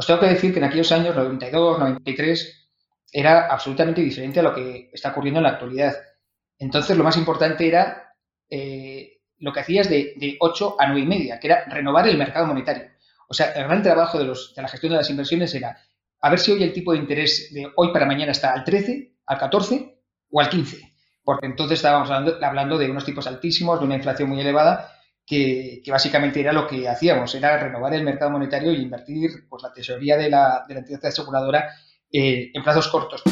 Os tengo que decir que en aquellos años, 92, 93, era absolutamente diferente a lo que está ocurriendo en la actualidad. Entonces, lo más importante era eh, lo que hacías de, de 8 a 9 y media, que era renovar el mercado monetario. O sea, el gran trabajo de, la gestión de las inversiones era a ver si hoy el tipo de interés de hoy para mañana está al 13, al 14 o al 15. Porque entonces estábamos hablando, de unos tipos altísimos, de una inflación muy elevada, que, básicamente era lo que hacíamos, era renovar el mercado monetario y invertir pues, la tesorería de la, de la entidad aseguradora eh, en plazos cortos.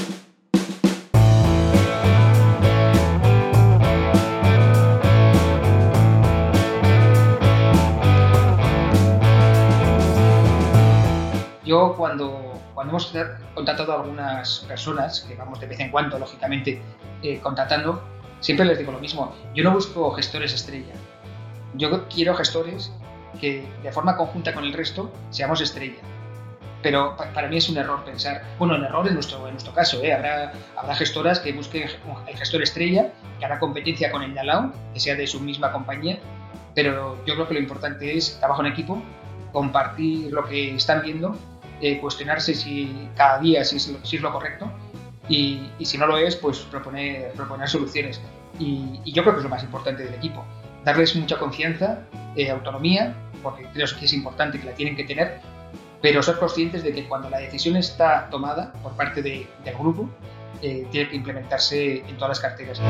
Yo cuando, cuando hemos contratado a algunas personas, que vamos de vez en cuando, lógicamente, eh, contratando, siempre les digo lo mismo. Yo no busco gestores estrella. Yo quiero gestores que de forma conjunta con el resto seamos estrella. Pero para mí es un error pensar, bueno, un error en nuestro, en nuestro caso, ¿eh? habrá, habrá gestoras que busquen el gestor estrella, que hará competencia con el de al que sea de su misma compañía, pero yo creo que lo importante es trabajo en equipo, compartir lo que están viendo eh, cuestionarse si cada día si es, si es lo correcto y, y, si no lo es, pues proponer, proponer soluciones. Y, y, yo creo que es lo más importante del equipo. Darles mucha confianza, eh, autonomía, porque creo que es importante que la tienen que tener, pero ser conscientes de que cuando la decisión está tomada por parte de, del grupo, eh, tiene que implementarse en todas las carteras.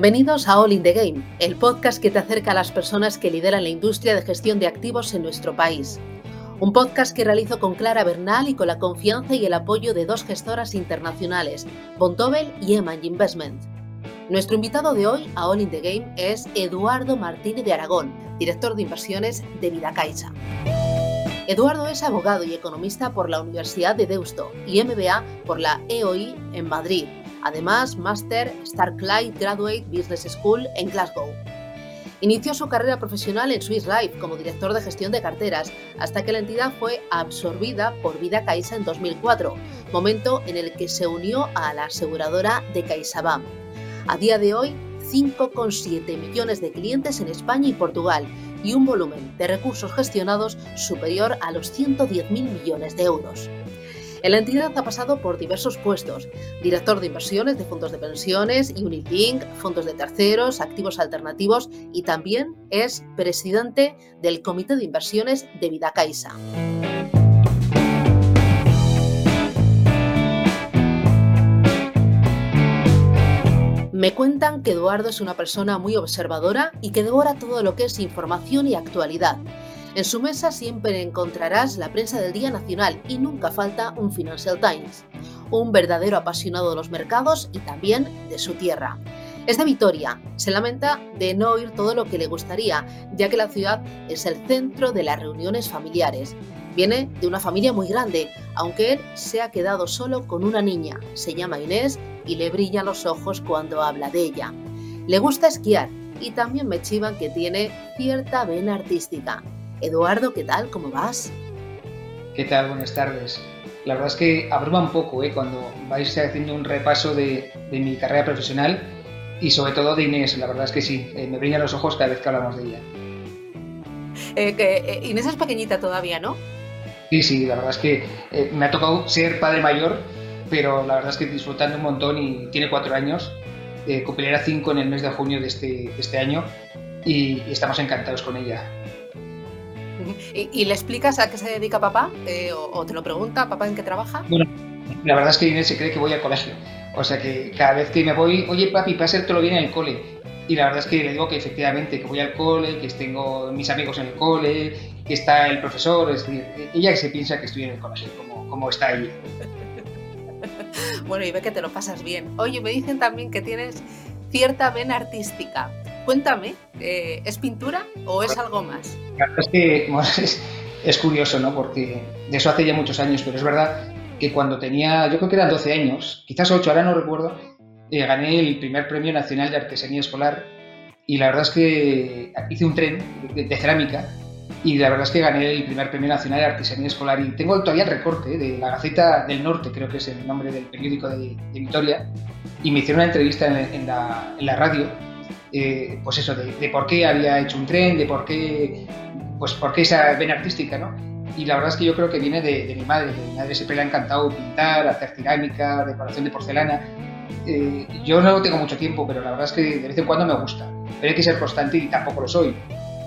Bienvenidos a All in the Game, el podcast que te acerca a las personas que lideran la industria de gestión de activos en nuestro país. Un podcast que realizo con Clara Bernal y con la confianza y el apoyo de dos gestoras internacionales, Bontobel y Eman Investment. Nuestro invitado de hoy a All in the Game es Eduardo Martínez de Aragón, director de inversiones de Vidacaixa. Eduardo es abogado y economista por la Universidad de Deusto y MBA por la EOI en Madrid Además, Master Starclay Graduate Business School en Glasgow. Inició su carrera profesional en Swiss Life como director de gestión de carteras, hasta que la entidad fue absorbida por Vida Caixa en 2004, momento en el que se unió a la aseguradora de CaixaBank. A día de hoy, 5,7 millones de clientes en España y Portugal y un volumen de recursos gestionados superior a los 110.000 millones de euros. En la entidad ha pasado por diversos puestos, director de inversiones de fondos de pensiones, Unilink, fondos de terceros, activos alternativos y también es presidente del Comité de Inversiones de Vida Caixa. Me cuentan que Eduardo es una persona muy observadora y que devora todo lo que es información y actualidad en su mesa siempre encontrarás la prensa del día nacional y nunca falta un Financial Times, un verdadero apasionado de los mercados y también de su tierra. Es de Vitoria, se lamenta de no oír todo lo que le gustaría, ya que la ciudad es el centro de las reuniones familiares. Viene de una familia muy grande, aunque él se ha quedado solo con una niña, se llama Inés y le brillan los ojos cuando habla de ella. Le gusta esquiar y también me chivan que tiene cierta vena artística. Eduardo, ¿qué tal? ¿Cómo vas? ¿Qué tal? Buenas tardes. La verdad es que abruma un poco ¿eh? cuando vais haciendo un repaso de, mi carrera profesional y sobre todo de Inés. La verdad es que sí, eh, me brillan los ojos cada vez que hablamos de ella. Eh, eh, Inés es pequeñita todavía, ¿no? Sí, sí, la verdad es que me ha tocado ser padre mayor, pero la verdad es que disfrutando un montón y tiene cuatro años. cumplirá cinco en el mes de junio de este, este año y estamos encantados con ella. ¿Y, le explicas a qué se dedica papá? Eh, o, te lo pregunta, papá en qué trabaja? Bueno, la verdad es que Inés se cree que voy al colegio. O sea que cada vez que me voy, oye papi, lo bien en el cole. Y la verdad es que le digo que efectivamente, que voy al cole, que tengo mis amigos en el cole, que está el profesor, es decir, ella que se piensa que estoy en el colegio, como, como está ella. bueno, y ve que te lo pasas bien. Oye, me dicen también que tienes cierta vena artística. Cuéntame, eh, ¿es pintura o es algo más? Es que es, curioso, ¿no? Porque de eso hace ya muchos años, pero es verdad que cuando tenía, yo creo que eran 12 años, quizás 8, ahora no recuerdo, eh, gané el primer premio nacional de artesanía escolar y la verdad es que hice un tren de, cerámica y la verdad es que gané el primer premio nacional de artesanía escolar y tengo todavía el recorte de la Gaceta del Norte, creo que es el nombre del periódico de, de Vitoria, y me hicieron una entrevista en, la, en la, radio, eh, pues eso, de, por qué había hecho un tren, de por qué, pues por qué esa vena artística, ¿no? Y la verdad es que yo creo que viene de, mi madre, mi madre siempre le ha encantado pintar, hacer cerámica, decoración de porcelana. Eh, yo no tengo mucho tiempo, pero la verdad es que de vez en cuando me gusta. Pero hay que ser constante y tampoco lo soy.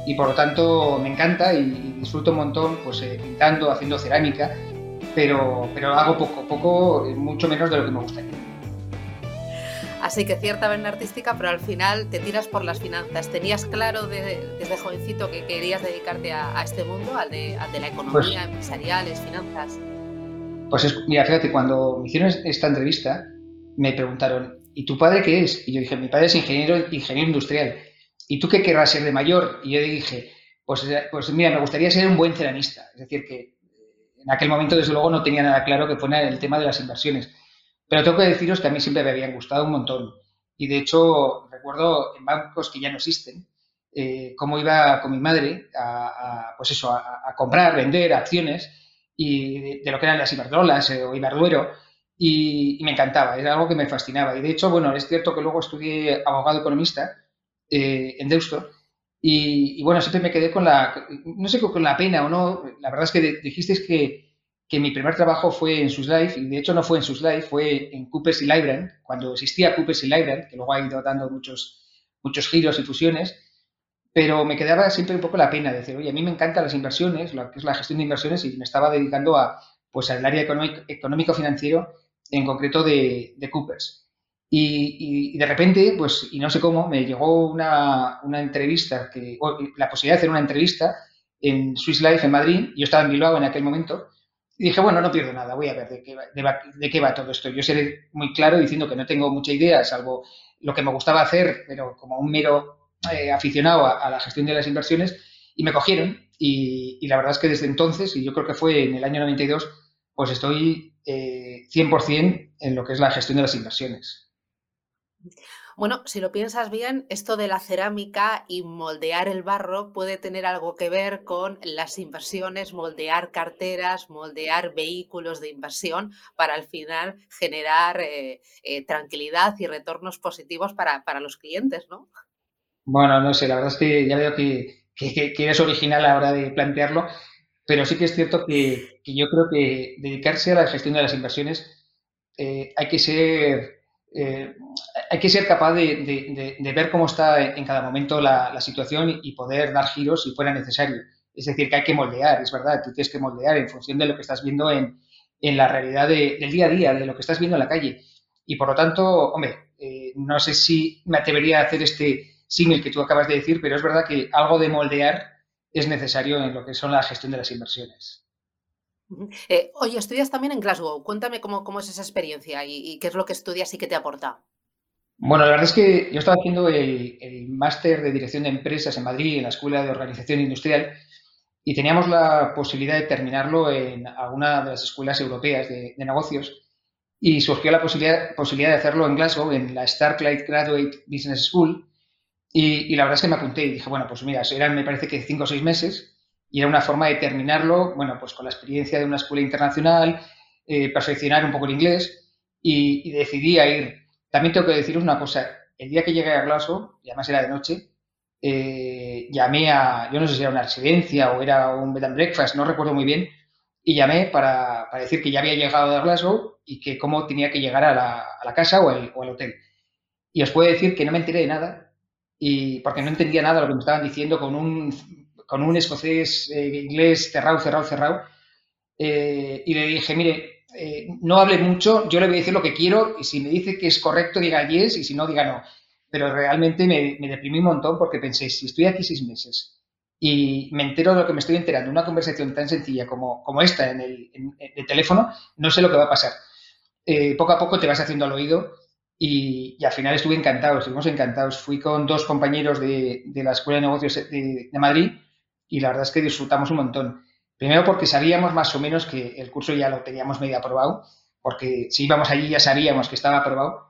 Y por lo tanto me encanta y, disfruto un montón pues, eh, pintando, haciendo cerámica, pero, pero hago poco, poco, mucho menos de lo que me gustaría. Así que cierta vena artística, pero al final te tiras por las finanzas. ¿Tenías claro desde jovencito que querías dedicarte a, este mundo, al de, la economía, pues, empresariales, finanzas? Pues es, mira, fíjate, cuando me hicieron esta entrevista, me preguntaron, ¿y tu padre qué es? Y yo dije, mi padre es ingeniero, ingeniero industrial. ¿Y tú qué querrás ser de mayor? Y yo dije, pues, pues mira, me gustaría ser un buen ceramista. Es decir, que en aquel momento, desde luego, no tenía nada claro que fuera el tema de las inversiones pero tengo que deciros que a mí siempre me habían gustado un montón. Y de hecho, recuerdo en bancos que ya no existen, eh, cómo iba con mi madre a, pues eso, a, comprar, vender acciones y de, lo que eran las Iberdrolas eh, o Iberduero y, me encantaba, era algo que me fascinaba. Y de hecho, bueno, es cierto que luego estudié abogado economista eh, en Deusto y, bueno, siempre me quedé con la, no sé con la pena o no, la verdad es que dijisteis que, que mi primer trabajo fue en Swiss Life, y de hecho no fue en Swiss Life, fue en Coopers y Lybrand, cuando existía Coopers y Lybrand, que luego ha ido dando muchos, muchos giros y fusiones, pero me quedaba siempre un poco la pena de decir, oye, a mí me encantan las inversiones, lo que es la gestión de inversiones, y me estaba dedicando a, pues, al área económico-financiero, en concreto de, Coopers. Y, de repente, pues, y no sé cómo, me llegó una, una entrevista, que, la posibilidad de hacer una entrevista en Swiss Life en Madrid, yo estaba en Bilbao en aquel momento, y dije, bueno, no pierdo nada, voy a ver de qué, va, de, qué va todo esto. Yo seré muy claro diciendo que no tengo mucha idea, salvo lo que me gustaba hacer, pero como un mero eh, aficionado a, la gestión de las inversiones, y me cogieron. Y, la verdad es que desde entonces, y yo creo que fue en el año 92, pues estoy eh, 100% en lo que es la gestión de las inversiones. Bueno, si lo piensas bien, esto de la cerámica y moldear el barro puede tener algo que ver con las inversiones, moldear carteras, moldear vehículos de inversión para al final generar eh, eh, tranquilidad y retornos positivos para, los clientes, ¿no? Bueno, no sé, la verdad es que ya veo que, eres original a la hora de plantearlo, pero sí que es cierto que, yo creo que dedicarse a la gestión de las inversiones eh, hay que ser hay que ser capaz de, ver cómo está en cada momento la, situación y poder dar giros si fuera necesario. Es decir, que hay que moldear, es verdad, tú tienes que moldear en función de lo que estás viendo en, la realidad del día a día, de lo que estás viendo en la calle. Y por lo tanto, hombre, eh, no sé si me atrevería a hacer este símil que tú acabas de decir, pero es verdad que algo de moldear es necesario en lo que son la gestión de las inversiones. Eh, oye, estudias también en Glasgow. Cuéntame cómo, cómo es esa experiencia y, qué es lo que estudias y qué te aporta. Bueno, la verdad es que yo estaba haciendo el, máster de dirección de empresas en Madrid, en la Escuela de Organización Industrial, y teníamos la posibilidad de terminarlo en alguna de las escuelas europeas de, negocios. Y surgió la posibilidad, posibilidad de hacerlo en Glasgow, en la Starklight Graduate Business School. Y, la verdad es que me apunté y dije, bueno, pues mira, eran me parece que cinco o seis meses y era una forma de terminarlo, bueno, pues con la experiencia de una escuela internacional, eh, perfeccionar un poco el inglés y, decidí a ir. También tengo que deciros una cosa, el día que llegué a Glasgow, y además era de noche, eh, llamé a, yo no sé si era una residencia o era un bed and breakfast, no recuerdo muy bien, y llamé para, para decir que ya había llegado a Glasgow y que cómo tenía que llegar a la, casa o, al hotel. Y os puedo decir que no me enteré de nada, y porque no entendía nada lo que me estaban diciendo con un con un escocés eh, inglés cerrado, cerrado, cerrado. Eh, y le dije, mire, eh, no hable mucho, yo le voy a decir lo que quiero y si me dice que es correcto, diga yes y si no, diga no. Pero realmente me, deprimí un montón porque pensé, si estoy aquí seis meses y me entero de lo que me estoy enterando, una conversación tan sencilla como, como esta en el, teléfono, no sé lo que va a pasar. poco a poco te vas haciendo al oído y, al final estuve encantado, estuvimos encantados. Fui con dos compañeros de, la Escuela de Negocios de, Madrid y la verdad es que disfrutamos un montón. Primero porque sabíamos más o menos que el curso ya lo teníamos medio aprobado, porque si íbamos allí ya sabíamos que estaba aprobado,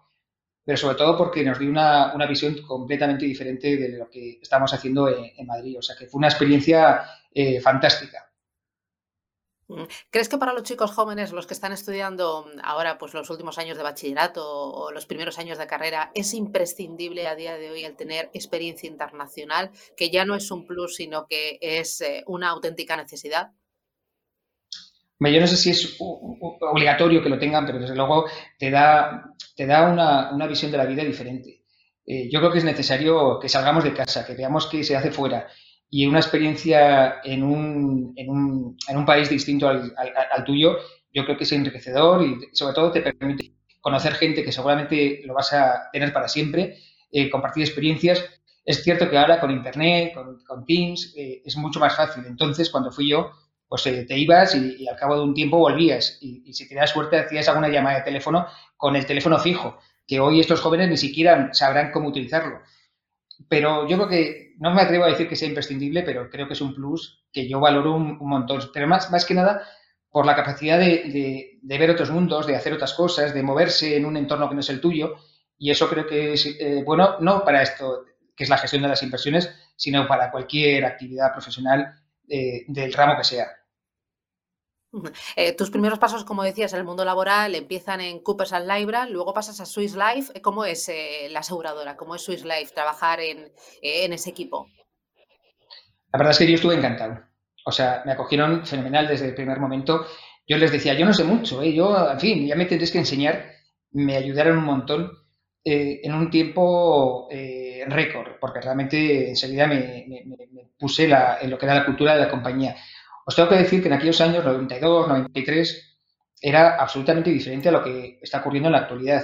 pero sobre todo porque nos dio una, visión completamente diferente de lo que estamos haciendo en, Madrid. O sea que fue una experiencia eh, fantástica. Mm. ¿Crees que para los chicos jóvenes, los que están estudiando ahora pues los últimos años de bachillerato o los primeros años de carrera, es imprescindible a día de hoy el tener experiencia internacional, que ya no es un plus, sino que es eh, una auténtica necesidad? Yo no sé si es obligatorio que lo tengan, pero desde luego te da, te da una, visión de la vida diferente. Eh, yo creo que es necesario que salgamos de casa, que veamos qué se hace fuera, y una experiencia en un, en un, en un país distinto al, al, tuyo, yo creo que es enriquecedor y sobre todo te permite conocer gente que seguramente lo vas a tener para siempre, eh, compartir experiencias. Es cierto que ahora con Internet, con, con Teams, eh, es mucho más fácil. Entonces, cuando fui yo, pues eh, te ibas y, al cabo de un tiempo volvías. Y, y si tenías suerte, hacías alguna llamada de teléfono con el teléfono fijo, que hoy estos jóvenes ni siquiera sabrán cómo utilizarlo. Pero yo creo que, no me atrevo a decir que sea imprescindible, pero creo que es un plus que yo valoro un, montón. Pero más, más que nada por la capacidad de, ver otros mundos, de hacer otras cosas, de moverse en un entorno que no es el tuyo. Y eso creo que es eh, bueno, no para esto, que es la gestión de las inversiones, sino para cualquier actividad profesional eh, del ramo que sea. Eh, tus primeros pasos, como decías, en el mundo laboral empiezan en Coopers and Libra, luego pasas a Swiss Life. Eh, ¿Cómo es eh, la aseguradora? ¿Cómo es Swiss Life trabajar en, ese equipo? La verdad es que yo estuve encantado. O sea, me acogieron fenomenal desde el primer momento. Yo les decía, yo no sé mucho, yo, en fin, ya me tendréis que enseñar. Me ayudaron un montón en un tiempo récord, porque realmente enseguida me, puse en lo que era la cultura de la compañía. Os tengo que decir que en aquellos años, 92, 93, era absolutamente diferente a lo que está ocurriendo en la actualidad.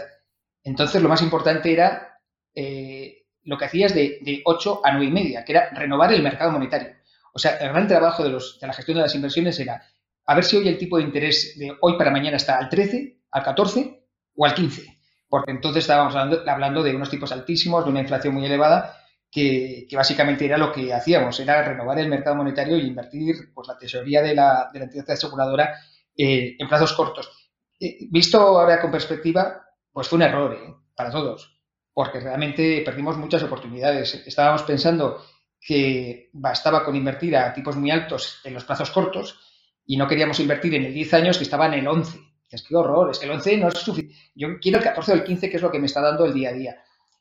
Entonces, lo más importante era eh, lo que hacías de, de, 8 a 9 y media, que era renovar el mercado monetario. O sea, el gran trabajo de, los, de la gestión de las inversiones era a ver si hoy el tipo de interés de hoy para mañana está al 13, al 14 o al 15. Porque entonces estábamos hablando, hablando de unos tipos altísimos, de una inflación muy elevada que, básicamente era lo que hacíamos, era renovar el mercado monetario y invertir pues, la tesorería de la, de la entidad aseguradora eh, en plazos cortos. Eh, visto ahora con perspectiva, pues fue un error eh, para todos, porque realmente perdimos muchas oportunidades. Estábamos pensando que bastaba con invertir a tipos muy altos en los plazos cortos y no queríamos invertir en el 10 años que estaba en el 11. Es que horror, es que el 11 no es suficiente. Yo quiero el 14 o el 15, que es lo que me está dando el día a día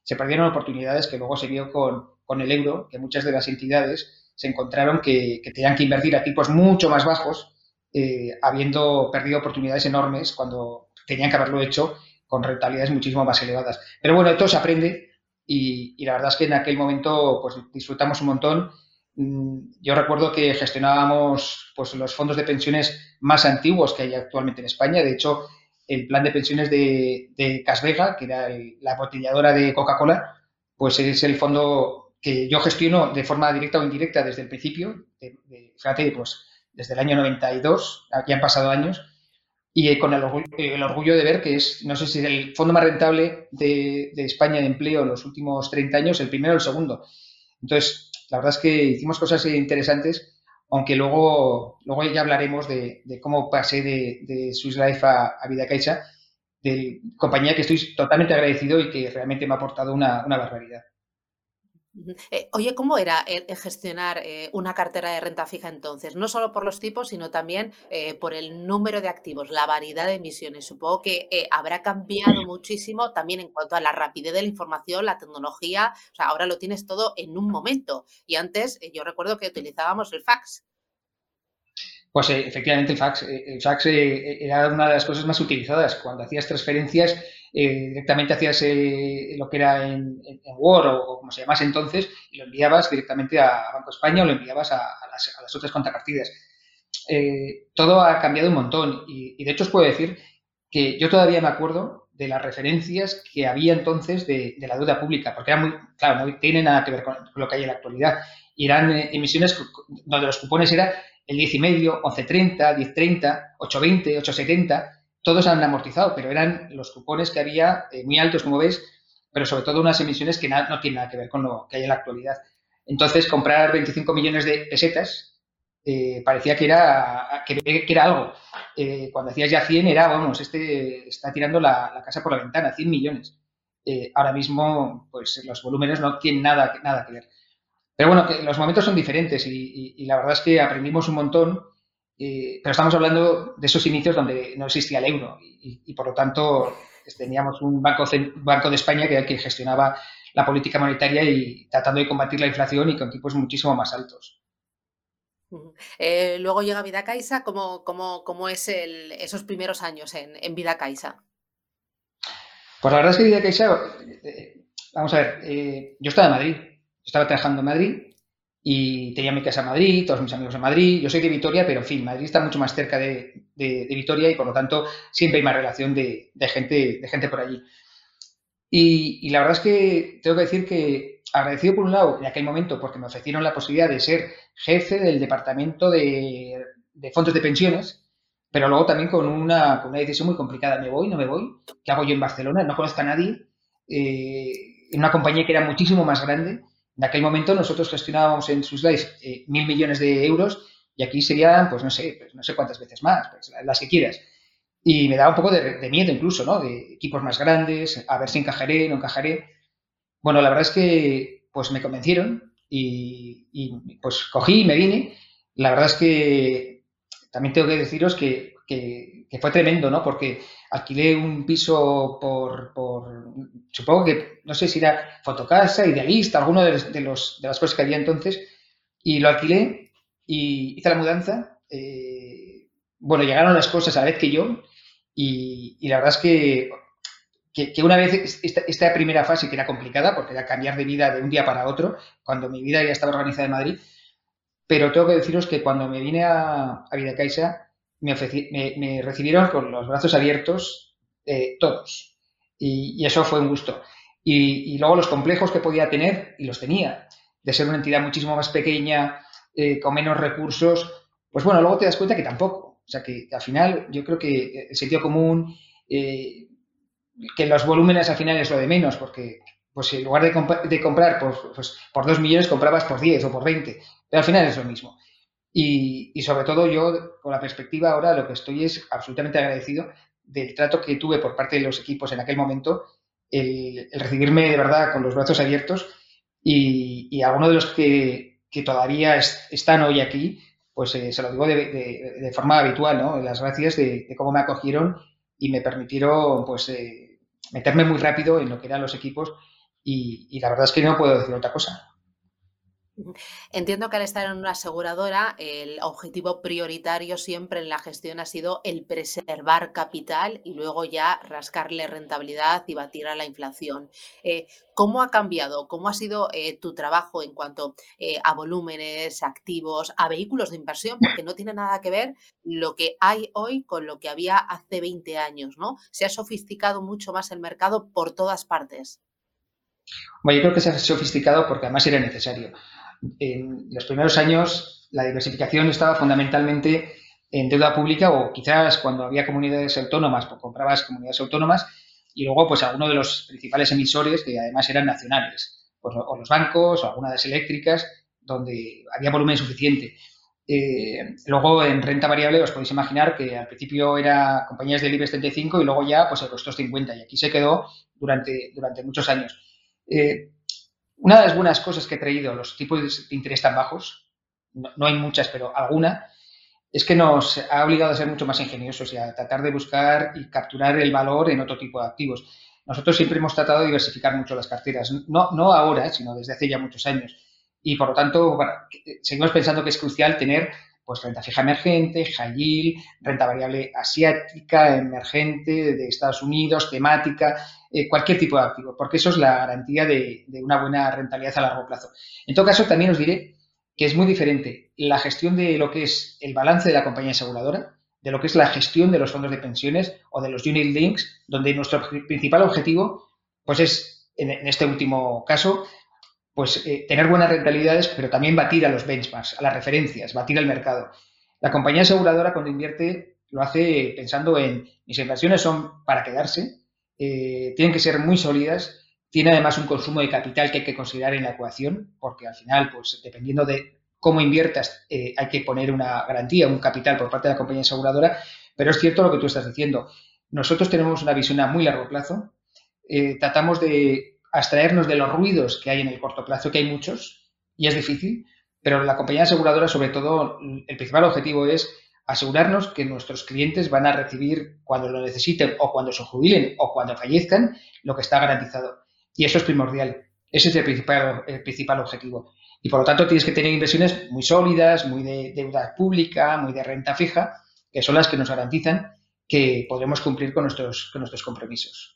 se perdieron oportunidades que luego se vio con, el euro, que muchas de las entidades se encontraron que, tenían que invertir a tipos mucho más bajos, eh, habiendo perdido oportunidades enormes cuando tenían que haberlo hecho con rentabilidades muchísimo más elevadas. Pero bueno, esto se aprende y, la verdad es que en aquel momento pues, disfrutamos un montón. Mm, yo recuerdo que gestionábamos pues, los fondos de pensiones más antiguos que hay actualmente en España. De hecho, el plan de pensiones de, de Casvega, que era la botelladora de Coca-Cola, pues es el fondo que yo gestiono de forma directa o indirecta desde el principio, fíjate, pues desde el año 92, ya han pasado años, y con el orgullo, de ver que es, no sé si el fondo más rentable de, de España de empleo en los últimos 30 años, el primero o el segundo. Entonces, la verdad es que hicimos cosas interesantes aunque luego, luego ya hablaremos de, cómo pasé de, Swiss Life a, Vida Caixa, de compañía que estoy totalmente agradecido y que realmente me ha aportado una, barbaridad. Eh, oye, ¿cómo era gestionar eh, una cartera de renta fija entonces? No solo por los tipos, sino también eh, por el número de activos, la variedad de emisiones. Supongo que habrá cambiado muchísimo también en cuanto a la rapidez de la información, la tecnología. O sea, ahora lo tienes todo en un momento. Y antes yo recuerdo que utilizábamos el fax. Pues efectivamente el fax, el fax era una de las cosas más utilizadas. Cuando hacías transferencias, directamente hacías lo que era en, Word o, como se llamase entonces y lo enviabas directamente a Banco España o lo enviabas a, las, otras contrapartidas. todo ha cambiado un montón y, de hecho os puedo decir que yo todavía me acuerdo de las referencias que había entonces de, la deuda pública, porque era muy, claro, no tiene nada que ver con lo que hay en la actualidad. Eran emisiones donde los cupones eran el 10,5, 11,30, 10,30, 8,20, 8,70. Todos han amortizado, pero eran los cupones que había eh, muy altos, como ves, pero sobre todo unas emisiones que no tienen nada que ver con lo que hay en la actualidad. Entonces, comprar 25 millones de pesetas eh, parecía que era, que, era algo. Eh, cuando hacías ya 100 era, vamos, este está tirando la, casa por la ventana, 100 millones. ahora mismo, pues los volúmenes no tienen nada, nada que ver. Pero bueno, los momentos son diferentes y, la verdad es que aprendimos un montón, eh, pero estamos hablando de esos inicios donde no existía el euro y, por lo tanto pues, teníamos un banco, banco de España que, que gestionaba la política monetaria y tratando de combatir la inflación y con tipos muchísimo más altos. Eh, luego llega Vida Caixa, ¿cómo, cómo, cómo es el, esos primeros años en, en, Vida Caixa? Pues la verdad es que Vida Caixa, eh, vamos a ver, yo estaba en Madrid, estaba trabajando en Madrid y tenía mi casa en Madrid, todos mis amigos en Madrid. Yo soy de Vitoria, pero en fin, Madrid está mucho más cerca de, de, Vitoria y por lo tanto siempre hay más relación de, de gente, de gente por allí. Y, y, la verdad es que tengo que decir que agradecido por un lado en aquel momento porque me ofrecieron la posibilidad de ser jefe del departamento de, fondos de pensiones, pero luego también con una, con una decisión muy complicada. ¿Me voy? ¿No me voy? ¿Qué hago yo en Barcelona? No conozco a nadie. Eh, en una compañía que era muchísimo más grande en aquel momento nosotros gestionábamos en Life eh, mil millones de euros y aquí serían, pues no sé, pues no sé cuántas veces más, pues, las que quieras. Y me daba un poco de, miedo incluso, ¿no? De equipos más grandes, a ver si encajaré, no encajaré. Bueno, la verdad es que pues me convencieron y, y pues cogí y me vine. La verdad es que también tengo que deciros que que, fue tremendo, ¿no? Porque alquilé un piso por, por, supongo que, no sé si era fotocasa, idealista, alguno de, los, de, las cosas que había entonces, y lo alquilé y hice la mudanza. Eh, bueno, llegaron las cosas a la vez que yo y, la verdad es que, que, una vez esta, esta, primera fase que era complicada, porque era cambiar de vida de un día para otro, cuando mi vida ya estaba organizada en Madrid, pero tengo que deciros que cuando me vine a, a Vida Caixa, me, recibieron con los brazos abiertos eh, todos. Y, eso fue un gusto. Y, luego los complejos que podía tener, y los tenía, de ser una entidad muchísimo más pequeña, eh, con menos recursos, pues bueno, luego te das cuenta que tampoco. O sea, que, al final yo creo que el sentido común, eh, que los volúmenes al final es lo de menos, porque pues en lugar de, de comprar por, pues, por 2 millones, comprabas por 10 o por 20, pero al final es lo mismo. Y, sobre todo yo, con la perspectiva ahora, lo que estoy es absolutamente agradecido del trato que tuve por parte de los equipos en aquel momento, el, recibirme de verdad con los brazos abiertos y, y algunos de los que, todavía están hoy aquí, pues eh, se lo digo de, forma habitual, ¿no? Las gracias de, cómo me acogieron y me permitieron, pues, eh, meterme muy rápido en lo que eran los equipos y, y la verdad es que no puedo decir otra cosa. Entiendo que al estar en una aseguradora, el objetivo prioritario siempre en la gestión ha sido el preservar capital y luego ya rascarle rentabilidad y batir a la inflación. Eh, ¿Cómo ha cambiado? ¿Cómo ha sido eh, tu trabajo en cuanto eh, a volúmenes, activos, a vehículos de inversión? Porque no tiene nada que ver lo que hay hoy con lo que había hace 20 años, ¿no? Se ha sofisticado mucho más el mercado por todas partes. Bueno, yo creo que se ha sofisticado porque además era necesario en los primeros años la diversificación estaba fundamentalmente en deuda pública o quizás cuando había comunidades autónomas, pues comprabas comunidades autónomas y luego pues alguno de los principales emisores que además eran nacionales, pues, o los bancos o algunas de las eléctricas donde había volumen suficiente. Eh, luego en renta variable os podéis imaginar que al principio era compañías del IBEX 35 y luego ya pues el costó 50 y aquí se quedó durante, durante muchos años. Eh, una de las buenas cosas que he traído los tipos de interés tan bajos, no, hay muchas, pero alguna, es que nos ha obligado a ser mucho más ingeniosos y a tratar de buscar y capturar el valor en otro tipo de activos. Nosotros siempre hemos tratado de diversificar mucho las carteras, no, ahora, sino desde hace ya muchos años. Y por lo tanto, seguimos pensando que es crucial tener pues renta fija emergente, high renta variable asiática, emergente, de Estados Unidos, temática, eh, cualquier tipo de activo, porque eso es la garantía de, una buena rentabilidad a largo plazo. En todo caso, también os diré que es muy diferente la gestión de lo que es el balance de la compañía aseguradora, de lo que es la gestión de los fondos de pensiones o de los unit links, donde nuestro principal objetivo pues es, en este último caso, pues eh, tener buenas rentabilidades, pero también batir a los benchmarks, a las referencias, batir al mercado. La compañía aseguradora cuando invierte lo hace pensando en mis inversiones son para quedarse, eh, tienen que ser muy sólidas, tiene además un consumo de capital que hay que considerar en la ecuación, porque al final, pues dependiendo de cómo inviertas, eh, hay que poner una garantía, un capital por parte de la compañía aseguradora, pero es cierto lo que tú estás diciendo. Nosotros tenemos una visión a muy largo plazo, eh, tratamos de abstraernos de los ruidos que hay en el corto plazo, que hay muchos, y es difícil, pero la compañía aseguradora, sobre todo, el principal objetivo es asegurarnos que nuestros clientes van a recibir cuando lo necesiten o cuando se jubilen o cuando fallezcan lo que está garantizado. Y eso es primordial. Ese es el principal, el principal objetivo. Y por lo tanto tienes que tener inversiones muy sólidas, muy de deuda pública, muy de renta fija, que son las que nos garantizan que podremos cumplir con nuestros, con nuestros compromisos.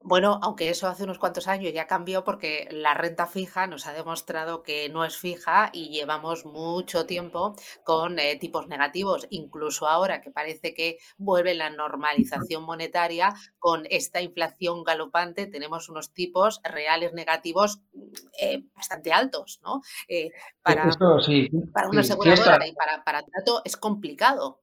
Bueno, aunque eso hace unos cuantos años ya cambió porque la renta fija nos ha demostrado que no es fija y llevamos mucho tiempo con eh, tipos negativos. Incluso ahora que parece que vuelve la normalización monetaria, con esta inflación galopante tenemos unos tipos reales negativos eh, bastante altos, ¿no? Eh, para, para una aseguradora y para, para tanto es complicado.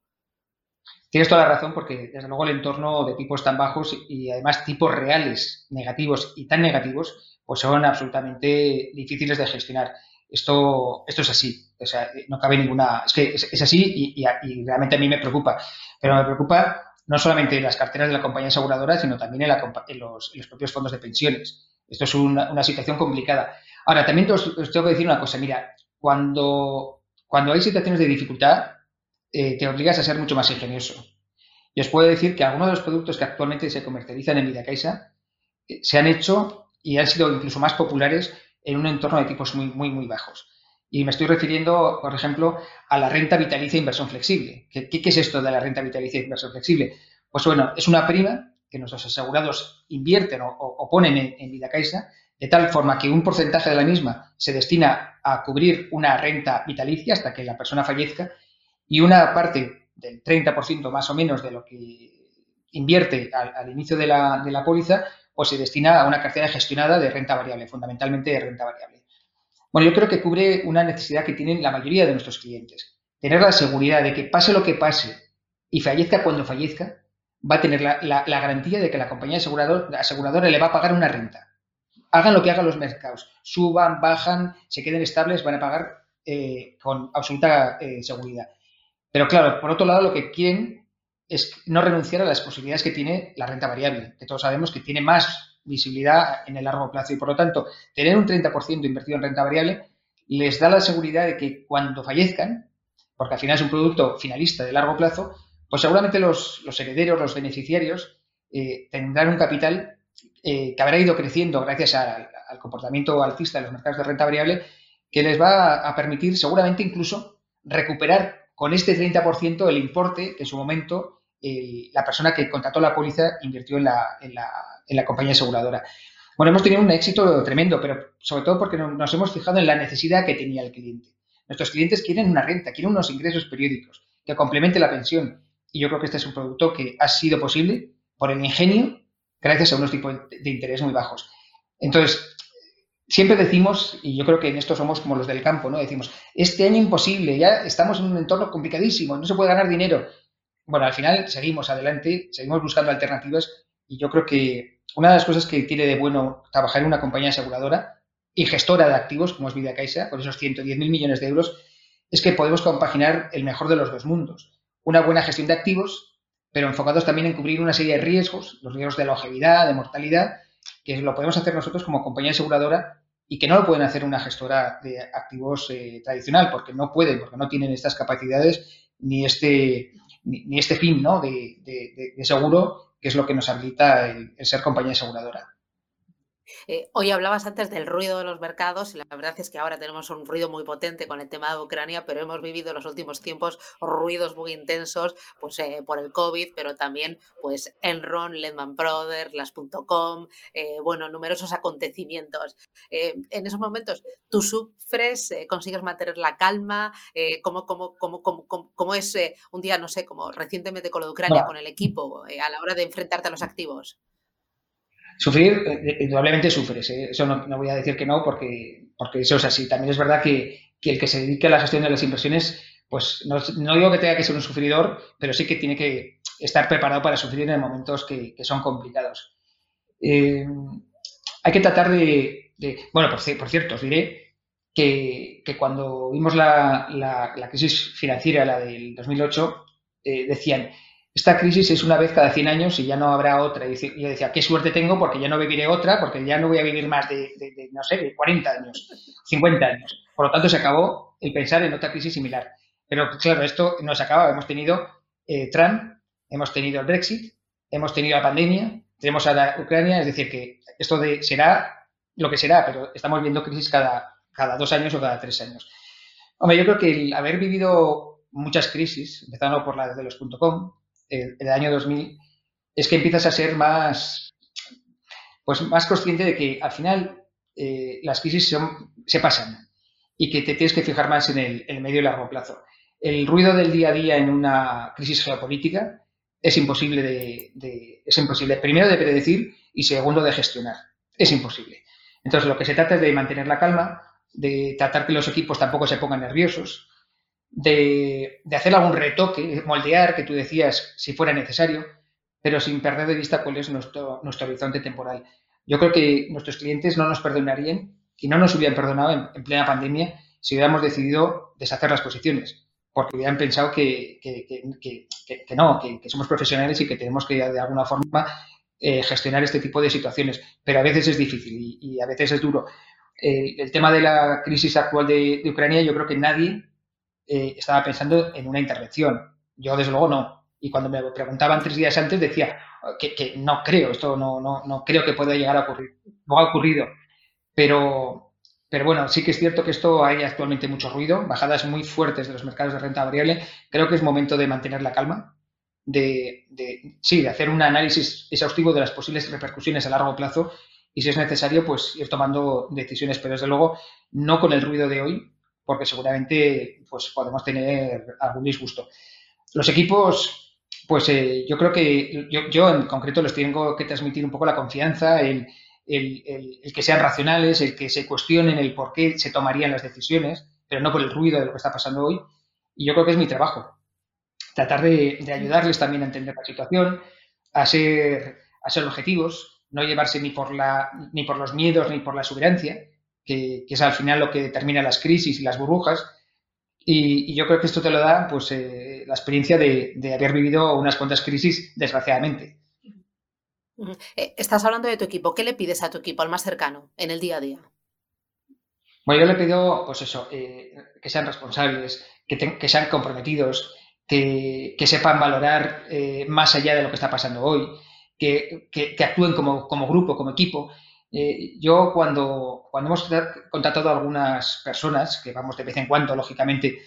Tienes toda la razón porque, desde luego, el entorno de tipos tan bajos y además tipos reales negativos y tan negativos, pues son absolutamente difíciles de gestionar. Esto, esto es así, o sea, no cabe ninguna. Es que es, así y, realmente a mí me preocupa. Pero me preocupa no solamente en las carteras de la compañía aseguradora, sino también en, los, propios fondos de pensiones. Esto es una, situación complicada. Ahora, también os, tengo que decir una cosa. Mira, cuando, cuando hay situaciones de dificultad, eh, te obligas a ser mucho más ingenioso. Y os puedo decir que algunos de los productos que actualmente se comercializan en Vidacaixa eh, se han hecho y han sido incluso más populares en un entorno de tipos muy, muy, muy bajos. Y me estoy refiriendo, por ejemplo, a la renta vitalicia inversión flexible. ¿Qué, es esto de la renta vitalicia inversión flexible? Pues bueno, es una prima que nuestros asegurados invierten o, ponen en, en Vidacaixa, de tal forma que un porcentaje de la misma se destina a cubrir una renta vitalicia hasta que la persona fallezca y una parte del 30% más o menos de lo que invierte al, inicio de la, de la, póliza, pues se destina a una cartera gestionada de renta variable, fundamentalmente de renta variable. Bueno, yo creo que cubre una necesidad que tienen la mayoría de nuestros clientes. Tener la seguridad de que pase lo que pase y fallezca cuando fallezca, va a tener la, garantía de que la compañía aseguradora le va a pagar una renta. Hagan lo que hagan los mercados, suban, bajan, se queden estables, van a pagar eh, con absoluta eh, seguridad. Pero claro, por otro lado, lo que quieren es no renunciar a las posibilidades que tiene la renta variable, que todos sabemos que tiene más visibilidad en el largo plazo y por lo tanto, tener un 30% invertido en renta variable les da la seguridad de que cuando fallezcan, porque al final es un producto finalista de largo plazo, pues seguramente los, herederos, los beneficiarios, eh, tendrán un capital eh, que habrá ido creciendo gracias al, comportamiento alcista de los mercados de renta variable, que les va a permitir seguramente incluso recuperar con este 30% el importe que en su momento la persona que contrató la póliza invirtió en la, en, la, en la, compañía aseguradora. Bueno, hemos tenido un éxito tremendo, pero sobre todo porque nos hemos fijado en la necesidad que tenía el cliente. Nuestros clientes quieren una renta, quieren unos ingresos periódicos que complemente la pensión. Y yo creo que este es un producto que ha sido posible por el ingenio gracias a unos tipos de interés muy bajos. Entonces, siempre decimos, y yo creo que en esto somos como los del campo, ¿no? Decimos, este año imposible, ya estamos en un entorno complicadísimo, no se puede ganar dinero. Bueno, al final seguimos adelante, seguimos buscando alternativas y yo creo que una de las cosas que tiene de bueno trabajar en una compañía aseguradora y gestora de activos, como es Vida Caixa, con esos 110.000 millones de euros, es que podemos compaginar el mejor de los dos mundos. Una buena gestión de activos, pero enfocados también en cubrir una serie de riesgos, los riesgos de longevidad, de mortalidad, que lo podemos hacer nosotros como compañía aseguradora y que no lo pueden hacer una gestora de activos eh, tradicional, porque no pueden, porque no tienen estas capacidades ni este, ni, este fin ¿no? de, seguro, que es lo que nos habilita el ser compañía aseguradora. Eh, hoy hablabas antes del ruido de los mercados y la verdad es que ahora tenemos un ruido muy potente con el tema de Ucrania, pero hemos vivido en los últimos tiempos ruidos muy intensos pues, eh, por el COVID, pero también pues Enron, Lehman Brothers, las.com, eh, bueno, numerosos acontecimientos. en esos momentos, ¿tú sufres, consigues mantener la calma? ¿cómo, cómo, cómo, cómo, es un día, no sé, como recientemente con lo de Ucrania, con el equipo, a la hora de enfrentarte a los activos? Sufrir, eh, indudablemente sufres. ¿eh? Eso no, voy a decir que no, porque, porque eso es así. También es verdad que, el que se dedique a la gestión de las inversiones, pues no, digo que tenga que ser un sufridor, pero sí que tiene que estar preparado para sufrir en momentos que, son complicados. Eh, hay que tratar de, bueno, por, cierto, os diré que, cuando vimos la, crisis financiera, la del 2008, eh, decían, esta crisis es una vez cada 100 años y ya no habrá otra. Y yo decía, qué suerte tengo porque ya no viviré otra, porque ya no voy a vivir más de, no sé, de 40 años, 50 años. Por lo tanto, se acabó el pensar en otra crisis similar. Pero claro, esto no se acaba. Hemos tenido eh, Trump, hemos tenido el Brexit, hemos tenido la pandemia, tenemos a la Ucrania, es decir, que esto de será lo que será, pero estamos viendo crisis cada, dos años o cada tres años. Hombre, yo creo que el haber vivido muchas crisis, empezando por la de los .com, el, año 2000, es que empiezas a ser más, pues más consciente de que al final eh, las crisis son, se pasan y que te tienes que fijar más en el, medio y largo plazo el ruido del día a día en una crisis geopolítica es imposible de, es imposible primero de predecir y segundo de gestionar. Es imposible. Entonces lo que se trata es de mantener la calma, de tratar que los equipos tampoco se pongan nerviosos, de, hacer algún retoque, moldear, que tú decías, si fuera necesario, pero sin perder de vista cuál es nuestro, nuestro horizonte temporal. Yo creo que nuestros clientes no nos perdonarían y no nos hubieran perdonado en plena pandemia si hubiéramos decidido deshacer las posiciones porque hubieran pensado que, no, que, somos profesionales y que tenemos que de alguna forma eh, gestionar este tipo de situaciones. Pero a veces es difícil y, a veces es duro. el tema de la crisis actual de, Ucrania, yo creo que nadie eh, estaba pensando en una intervención. Yo, desde luego, no. Y cuando me preguntaban tres días antes, decía que, no creo, esto no, no, no creo que pueda llegar a ocurrir. No ha ocurrido. Pero, pero bueno, sí que es cierto que esto hay actualmente mucho ruido, bajadas muy fuertes de los mercados de renta variable. Creo que es momento de mantener la calma, de, sí, de hacer un análisis exhaustivo de las posibles repercusiones a largo plazo y si es necesario, pues ir tomando decisiones, pero desde luego no con el ruido de hoy, porque seguramente pues podemos tener algún disgusto. Los equipos, pues eh, yo creo que yo, en concreto les tengo que transmitir un poco la confianza, el, que sean racionales, el que se cuestionen el por qué se tomarían las decisiones, pero no por el ruido de lo que está pasando hoy. Y yo creo que es mi trabajo. Tratar de, ayudarles también a entender la situación, a ser, a ser objetivos, no llevarse ni por, la, ni por los miedos ni por la exuberancia, que, es al final lo que determina las crisis y las burbujas. Y, yo creo que esto te lo da pues, eh, la experiencia de, de haber vivido unas cuantas crisis, desgraciadamente. Eh, estás hablando de tu equipo. ¿Qué le pides a tu equipo, al más cercano, en el día a día? Bueno, yo le pido, pues eso, eh, que sean responsables, que, sean comprometidos, que, sepan valorar eh, más allá de lo que está pasando hoy, que, actúen como, grupo, como equipo. Yo cuando, cuando hemos contratado a algunas personas, que vamos de vez en cuando, lógicamente,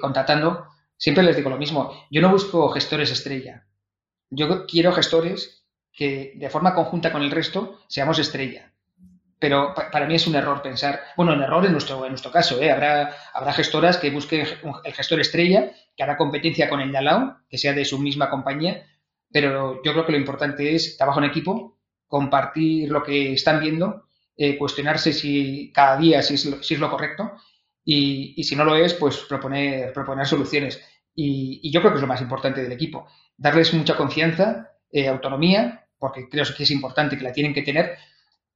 contratando, siempre les digo lo mismo. Yo no busco gestores estrella. Yo quiero gestores que de forma conjunta con el resto seamos estrella. Pero para mí es un error pensar, bueno, un error en nuestro, en nuestro caso, ¿eh? habrá, habrá gestoras que busquen el gestor estrella, que hará competencia con el de al que sea de su misma compañía, pero yo creo que lo importante es trabajo en equipo, compartir lo que están viendo, eh, cuestionarse si cada día si es lo, si es lo correcto y, si no lo es, pues proponer, proponer soluciones. Y, y, yo creo que es lo más importante del equipo, darles mucha confianza, eh, autonomía porque creo que es importante que la tienen que tener,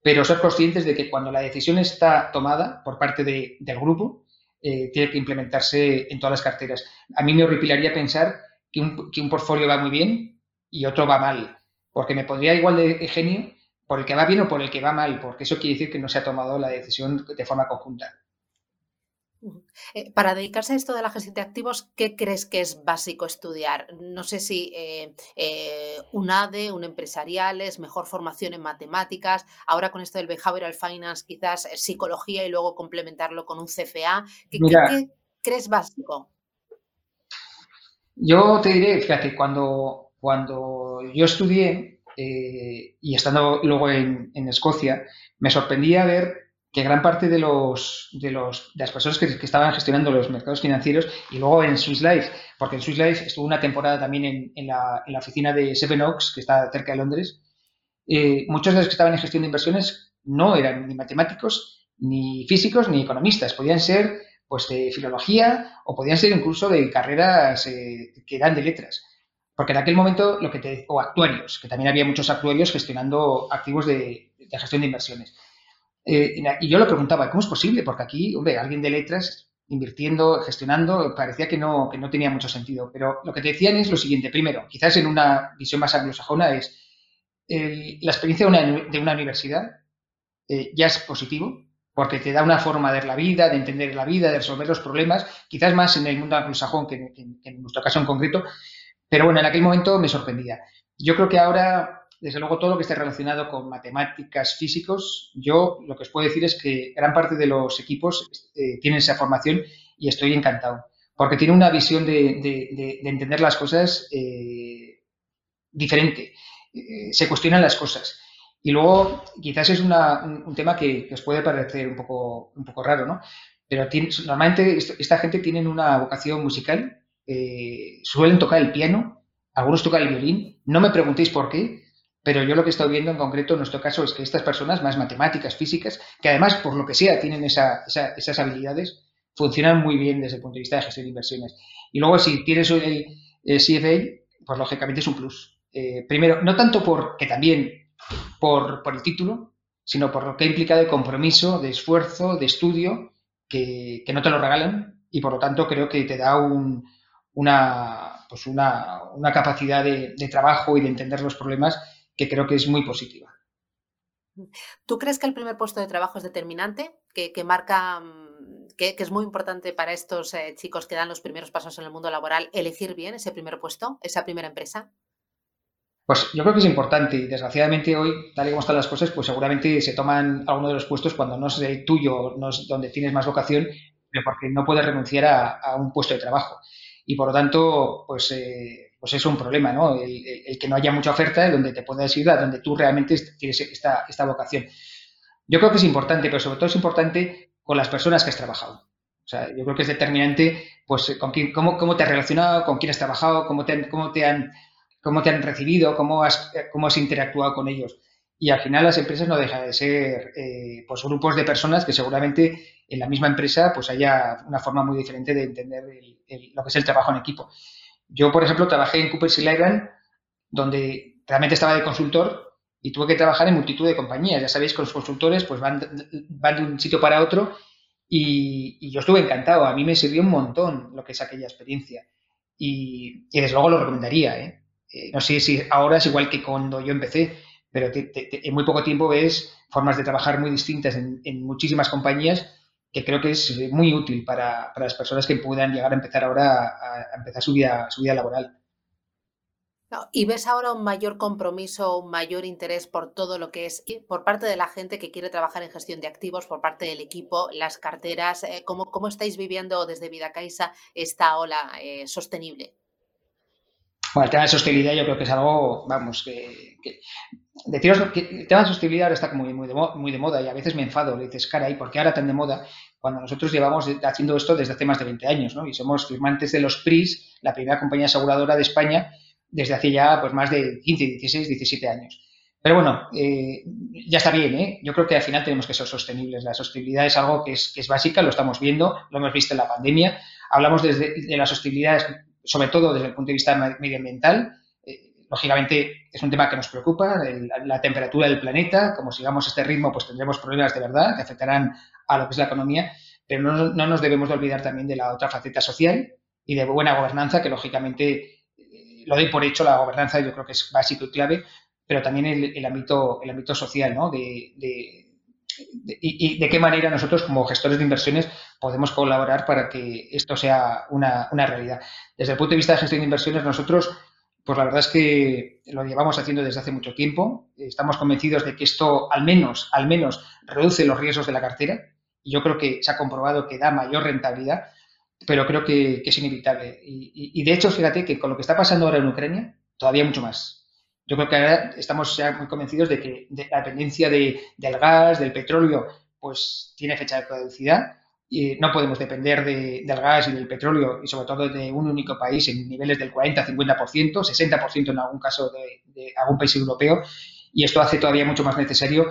pero ser conscientes de que cuando la decisión está tomada por parte del grupo, eh, tiene que implementarse en todas las carteras. A mí me horripilaría pensar que un, que un portfolio va muy bien y otro va mal, porque me pondría igual de genio por el que va bien o por el que va mal, porque eso quiere decir que no se ha tomado la decisión de forma conjunta. Eh, para dedicarse a esto de la gestión de activos, ¿qué crees que es básico estudiar? No sé si eh, eh, un ADE, un empresariales, mejor formación en matemáticas, ahora con esto del behavioral finance, quizás psicología y luego complementarlo con un CFA. ¿Qué, crees básico? Yo te diré, fíjate, cuando, cuando yo estudié y estando luego en, en Escocia, me sorprendía ver que gran parte de, los, de, los, de las personas que, estaban gestionando los mercados financieros y luego en Swiss Life, porque en Swiss Life estuvo una temporada también en, en, la, en la, oficina de Seven Oaks, que está cerca de Londres, eh, muchos de los que estaban en gestión de inversiones no eran ni matemáticos, ni físicos, ni economistas, podían ser pues de filología o podían ser incluso de carreras eh, que eran de letras. Porque en aquel momento lo que te, o actuarios, que también había muchos actuarios gestionando activos de, gestión de inversiones. Eh, y yo lo preguntaba, ¿cómo es posible? Porque aquí, hombre, alguien de letras invirtiendo, gestionando, parecía que no, que no tenía mucho sentido. Pero lo que te decían es lo siguiente. Primero, quizás en una visión más anglosajona es la experiencia de una, de una universidad eh, ya es positivo, porque te da una forma de ver la vida, de entender la vida, de resolver los problemas, quizás más en el mundo anglosajón que, en nuestro caso en concreto, pero bueno, en aquel momento me sorprendía. Yo creo que ahora, desde luego, todo lo que esté relacionado con matemáticas, físicos, yo lo que os puedo decir es que gran parte de los equipos eh, tienen esa formación y estoy encantado, porque tiene una visión de, entender las cosas eh, diferente, se cuestionan las cosas. Y luego, quizás es un, tema que, os puede parecer un poco, un poco raro, ¿no? Pero normalmente esta gente tiene una vocación musical, eh, suelen tocar el piano, algunos tocan el violín, no me preguntéis por qué, pero yo lo que he estado viendo en concreto en nuestro caso es que estas personas, más matemáticas, físicas, que además, por lo que sea, tienen esas habilidades, funcionan muy bien desde el punto de vista de gestión de inversiones. Y luego, si tienes el, CFA, pues lógicamente es un plus. Eh, primero, no tanto porque también por, el título, sino por lo que implica de compromiso, de esfuerzo, de estudio, que, no te lo regalan y por lo tanto creo que te da una, pues una, capacidad de, trabajo y de entender los problemas que creo que es muy positiva. ¿Tú crees que el primer puesto de trabajo es determinante? Que, marca, mm, que, es muy importante para estos eh, chicos que dan los primeros pasos en el mundo laboral elegir bien ese primer puesto, esa primera empresa? Pues yo creo que es importante y desgraciadamente hoy, tal y como están las cosas, pues seguramente se toman algunos de los puestos cuando no es el tuyo, no es donde tienes más vocación, pero porque no puedes renunciar a, un puesto de trabajo. Y por lo tanto, pues, eh, pues es un problema, ¿no? El, que no haya mucha oferta donde te puedas ir donde tú realmente tienes esta, esta vocación. Yo creo que es importante, pero sobre todo es importante con las personas que has trabajado. O sea, yo creo que es determinante, pues, con quién, cómo, cómo te has relacionado, con quién has trabajado, cómo te, cómo te han cómo te han recibido, cómo has, cómo has interactuado con ellos. Y al final las empresas no dejan de ser eh, pues grupos de personas que seguramente en la misma empresa pues haya una forma muy diferente de entender lo que es el trabajo en equipo. Yo, por ejemplo, trabajé en Cooper Lyran, donde realmente estaba de consultor y tuve que trabajar en multitud de compañías. Ya sabéis que los consultores pues van, van de un sitio para otro y, y, yo estuve encantado. A mí me sirvió un montón lo que es aquella experiencia. Y, y desde luego lo recomendaría. ¿eh? Eh, no sé si ahora es igual que cuando yo empecé, pero en muy poco tiempo ves formas de trabajar muy distintas en, muchísimas compañías que creo que es muy útil para, las personas que puedan llegar a empezar ahora a, empezar su vida, su vida laboral. ¿Y ves ahora un mayor compromiso, un mayor interés por todo lo que es por parte de la gente que quiere trabajar en gestión de activos, por parte del equipo, las carteras? Eh, ¿Cómo, cómo estáis viviendo desde Vida Caixa esta ola eh, sostenible? Bueno, el tema de sostenibilidad yo creo que es algo, vamos, que, deciros que el tema de sostenibilidad ahora está muy, muy, de, moda y a veces me enfado, le dices, caray, ¿por qué ahora tan de moda? Cuando nosotros llevamos haciendo esto desde hace más de 20 años, ¿no? Y somos firmantes de los PRIS, la primera compañía aseguradora de España, desde hace ya pues más de 15, 16, 17 años. Pero bueno, eh, ya está bien, ¿eh? Yo creo que al final tenemos que ser sostenibles. La sostenibilidad es algo que es, es básica, lo estamos viendo, lo hemos visto en la pandemia. Hablamos desde, de la sostenibilidad sobre todo desde el punto de vista medioambiental. Eh, lógicamente es un tema que nos preocupa, la temperatura del planeta, como sigamos este ritmo, pues tendremos problemas de verdad que afectarán a lo que es la economía, pero no, nos debemos de olvidar también de la otra faceta social y de buena gobernanza, que lógicamente eh, lo doy por hecho, la gobernanza yo creo que es básico y clave, pero también el, ámbito, el ámbito social, ¿no? de, y, de qué manera nosotros como gestores de inversiones podemos colaborar para que esto sea una, realidad. Desde el punto de vista de gestión de inversiones, nosotros, pues la verdad es que lo llevamos haciendo desde hace mucho tiempo. Estamos convencidos de que esto al menos, al menos reduce los riesgos de la cartera. Y yo creo que se ha comprobado que da mayor rentabilidad, pero creo que, es inevitable. Y, de hecho, fíjate que con lo que está pasando ahora en Ucrania, todavía mucho más yo creo que ahora estamos ya muy convencidos de que la dependencia del gas, del petróleo, pues tiene fecha de caducidad. Y no podemos depender del gas y del petróleo y sobre todo de un único país en niveles del 40, 50%, 60% en algún caso de, algún país europeo. Y esto hace todavía mucho más necesario